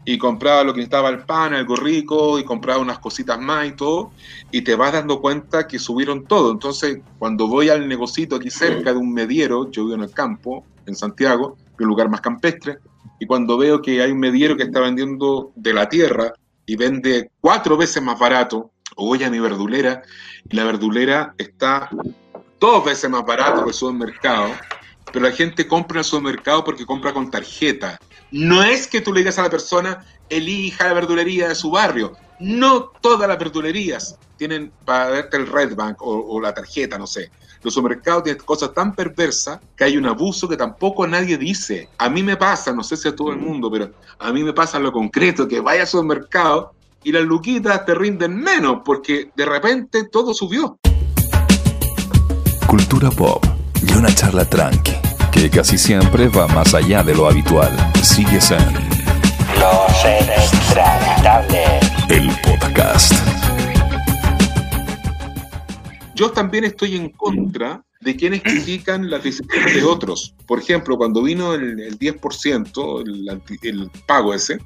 y compraba lo que necesitaba el pan, algo rico y compraba unas cositas más y todo y te vas dando cuenta que subieron todo. Entonces, cuando voy al negocito aquí cerca de un mediero, yo vivo en el campo, en Santiago, que un lugar más campestre, y cuando veo que hay un mediero que está vendiendo de la tierra y vende cuatro veces más barato, o voy a mi verdulera y la verdulera está dos veces más barato que el supermercado, pero la gente compra en el supermercado porque compra con tarjeta. No es que tú le digas a la persona, elija la verdulería de su barrio. No todas las verdulerías tienen para darte el Red Bank o, o la tarjeta, no sé. Los supermercados tienen cosas tan perversas que hay un abuso que tampoco nadie dice. A mí me pasa, no sé si a todo el mundo, pero a mí me pasa lo concreto, que vaya al supermercado y las luquitas te rinden menos porque de repente todo subió. Cultura pop y una charla tranqui, que casi siempre va más allá de lo habitual. Sigues en Los extraditables. el podcast. Yo también estoy en contra de quienes critican las decisiones de otros. Por ejemplo, cuando vino el, el 10%, el, pago ese,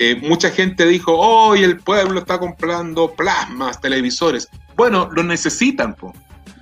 eh, mucha gente dijo, hoy el pueblo está comprando plasmas, televisores. Bueno, lo necesitan, po.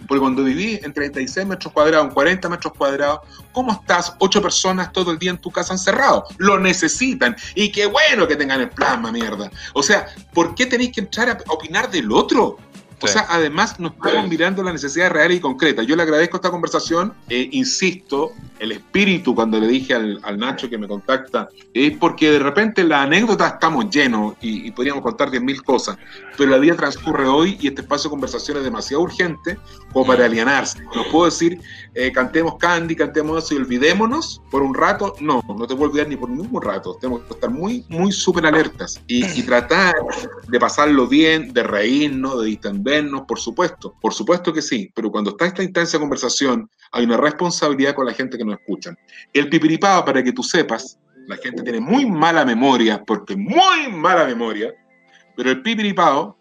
porque cuando viví en 36 metros cuadrados, en 40 metros cuadrados, ¿cómo estás? Ocho personas todo el día en tu casa encerrado. Lo necesitan. Y qué bueno que tengan el plasma, mierda. O sea, ¿por qué tenéis que entrar a opinar del otro? O sea, además nos estamos mirando las necesidades reales y concretas. Yo le agradezco esta conversación, eh, insisto, el espíritu cuando le dije al, al Nacho que me contacta, es porque de repente la anécdota estamos llenos y, y podríamos contar 10.000 cosas, pero la vida transcurre hoy y este espacio de conversación es demasiado urgente como para alienarse. No puedo decir, eh, cantemos Candy, cantemos eso y olvidémonos por un rato. No, no te puedo olvidar ni por ningún rato. Tenemos que estar muy, muy súper alertas y, y tratar de pasarlo bien, de reírnos, de distendernos, por supuesto. Por supuesto que sí, pero cuando está esta instancia de conversación, hay una responsabilidad con la gente que nos escuchan. El pipiripao, para que tú sepas, la gente tiene muy mala memoria, porque muy mala memoria, pero el pipiripao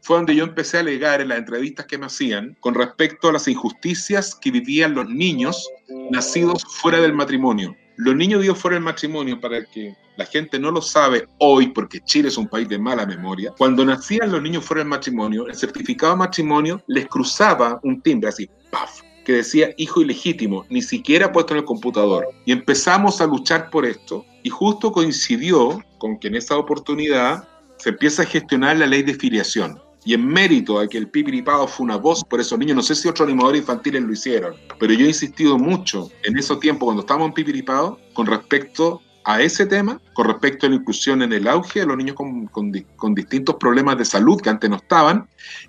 fue donde yo empecé a alegar en las entrevistas que me hacían con respecto a las injusticias que vivían los niños nacidos fuera del matrimonio. Los niños vividos fuera del matrimonio, para que la gente no lo sabe hoy, porque Chile es un país de mala memoria, cuando nacían los niños fuera del matrimonio, el certificado de matrimonio les cruzaba un timbre así, ¡paf! que decía hijo ilegítimo, ni siquiera puesto en el computador. Y empezamos a luchar por esto, y justo coincidió con que en esa oportunidad se empieza a gestionar la ley de filiación. Y en mérito a que el Pipiripao fue una voz por esos niños, no sé si otros animadores infantiles lo hicieron, pero yo he insistido mucho en ese tiempo cuando estábamos en Pipiripao con respecto a ese tema, con respecto a la inclusión en el auge de los niños con, con, con, distintos problemas de salud que antes no estaban.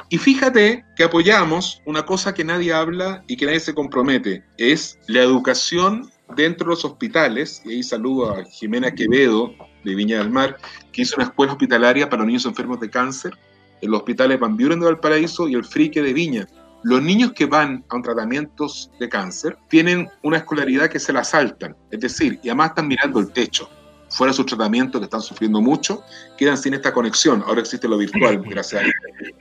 Y fíjate que apoyamos una cosa que nadie habla y que nadie se compromete, es la educación dentro de los hospitales, y ahí saludo a Jimena Quevedo de Viña del Mar, que hizo una escuela hospitalaria para niños enfermos de cáncer en los hospitales Van Buren de Valparaíso y el Frique de Viña. Los niños que van a un tratamientos de cáncer tienen una escolaridad que se la saltan, es decir, y además están mirando el techo. Fuera de su tratamiento, que están sufriendo mucho, quedan sin esta conexión. Ahora existe lo virtual, gracias a Dios.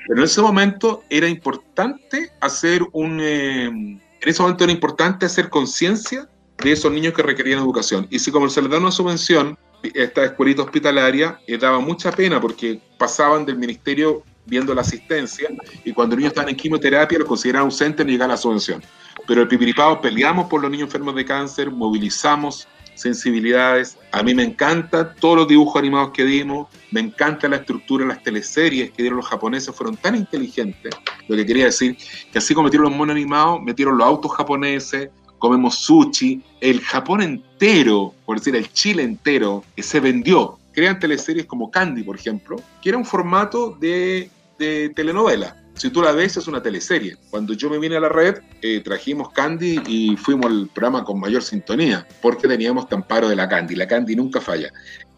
Pero en ese momento era importante hacer un. Eh, en ese momento era importante hacer conciencia de esos niños que requerían educación. Y si, como se les da una subvención, esta escuelita hospitalaria eh, daba mucha pena porque pasaban del ministerio viendo la asistencia y cuando los niños estaban en quimioterapia los consideraban ausentes no llegaba la subvención. Pero el Pipiripao peleamos por los niños enfermos de cáncer, movilizamos sensibilidades. A mí me encantan todos los dibujos animados que dimos, me encanta la estructura, las teleseries que dieron los japoneses, fueron tan inteligentes. Lo que quería decir, que así como metieron los monos animados, metieron los autos japoneses, comemos sushi, el Japón entero, por decir el Chile entero, se vendió. Crean teleseries como Candy, por ejemplo, que era un formato de, telenovela. Si tú la ves, es una teleserie. Cuando yo me vine a la red, eh, trajimos Candy y fuimos al programa con mayor sintonía, porque teníamos tamparo de la Candy. La Candy nunca falla.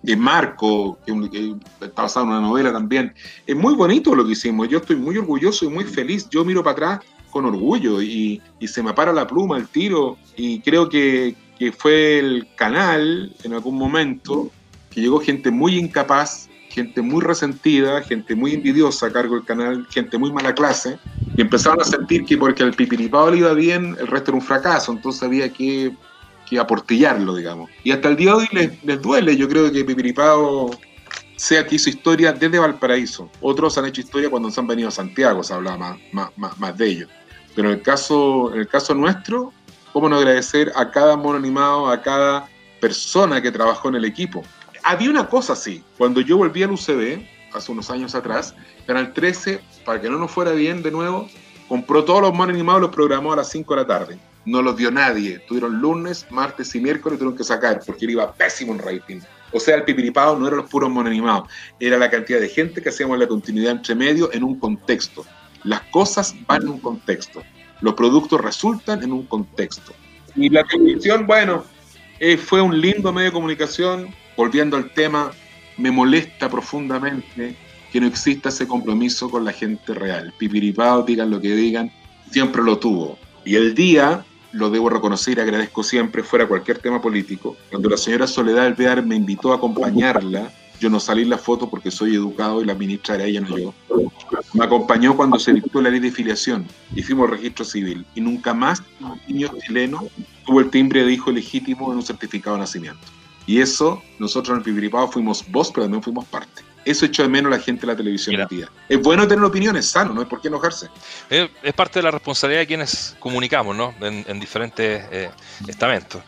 De Marco, que, que está basado en una novela también. Es muy bonito lo que hicimos. Yo estoy muy orgulloso y muy feliz. Yo miro para atrás con orgullo y, y se me para la pluma, el tiro. Y creo que, que fue el canal en algún momento que llegó gente muy incapaz, gente muy resentida, gente muy envidiosa a cargo del canal, gente muy mala clase, y empezaron a sentir que porque al pipiripao le iba bien, el resto era un fracaso, entonces había que, que aportillarlo, digamos. Y hasta el día de hoy les, les duele, yo creo que Pipiripao sea que hizo historia desde Valparaíso. Otros han hecho historia cuando se han venido a Santiago, se hablaba más, más, más, más de ellos. Pero en el caso, en el caso nuestro, cómo no agradecer a cada mono animado, a cada persona que trabajó en el equipo. Había una cosa así, cuando yo volví al UCB, hace unos años atrás, Canal 13, para que no nos fuera bien de nuevo, compró todos los monos animados los programó a las 5 de la tarde. No los dio nadie. Tuvieron lunes, martes y miércoles tuvieron que sacar porque iba pésimo en rating. O sea, el pipiripao no eran los puros monos animados, era la cantidad de gente que hacíamos la continuidad entre medio en un contexto. Las cosas van en un contexto. Los productos resultan en un contexto. Y la televisión, bueno, eh, fue un lindo medio de comunicación. Volviendo al tema, me molesta profundamente que no exista ese compromiso con la gente real. Pipiripao, digan lo que digan, siempre lo tuvo. Y el día, lo debo reconocer y agradezco siempre, fuera cualquier tema político, cuando la señora Soledad Alvear me invitó a acompañarla, yo no salí en la foto porque soy educado y la ministra era ella, no yo. Me acompañó cuando se dictó la ley de filiación. Hicimos registro civil y nunca más un niño chileno tuvo el timbre de hijo legítimo en un certificado de nacimiento. Y eso, nosotros en el Pipiripao fuimos voz, pero también fuimos parte. Eso echó de menos la gente de la televisión hoy día. Es bueno tener opiniones, sano, no hay por qué enojarse. Es, es parte de la responsabilidad de quienes comunicamos, ¿no? En, en diferentes eh, estamentos.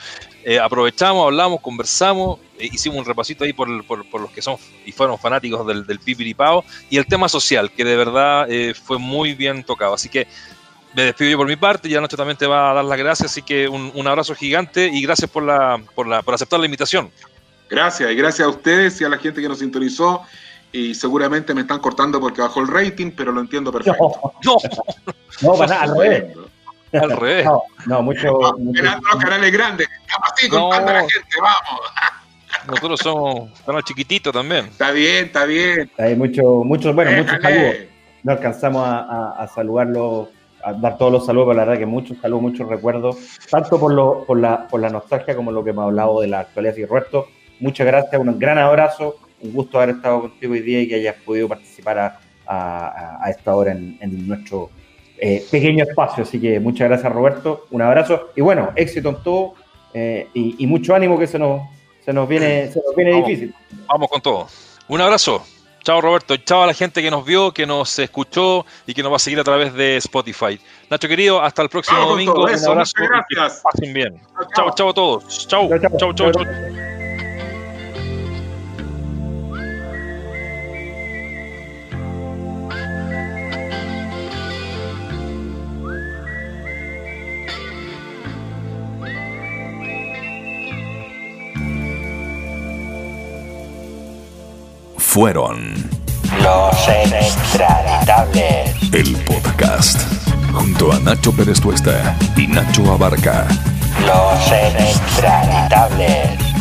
eh, aprovechamos, hablamos, conversamos, eh, hicimos un repasito ahí por, por- por los que son y fueron fanáticos del, del Pipiripao y el tema social, que de verdad eh, fue muy bien tocado. Así que me despido yo por mi parte y la noche también te va a dar las gracias, así que un, un abrazo gigante y gracias por, la, por, la, por aceptar la invitación. Gracias, y gracias a ustedes y a la gente que nos sintonizó. Y seguramente me están cortando porque bajó el rating, pero lo entiendo perfecto. No, No, para nada, al revés. al revés. No, no, mucho, mucho- los canales grandes. Así contando a la No. gente, vamos. Nosotros somos canal chiquitito también. Está bien, está bien. hay mucho, muchos, bueno, muchos Déjale. saludos. No alcanzamos a, a, a saludarlos, a dar todos los saludos, pero la verdad que muchos saludos, muchos recuerdos, tanto por, lo, por, la, por la nostalgia como lo que hemos hablado de la actualidad. Que, Roberto, muchas gracias, un gran abrazo, un gusto haber estado contigo hoy día y que hayas podido participar a, a- a esta hora en, en nuestro eh, pequeño espacio. Así que muchas gracias, Roberto, un abrazo y bueno, éxito en todo eh, y, y mucho ánimo que se nos, se nos viene, se nos viene Vamos. difícil. Vamos con todo. Un abrazo. Chao Roberto, chao a la gente que nos vio, que nos escuchó y que nos va a seguir a través de Spotify. Nacho querido, hasta el próximo con domingo. Un abrazo muchas y que gracias. pasen bien. Chao, chao a todos. Chao, Chao, chao. chao, chao, chao. Fueron Los extraditables. el podcast junto a Nacho Pérez Tuesta y Nacho Abarca. Los extraditables.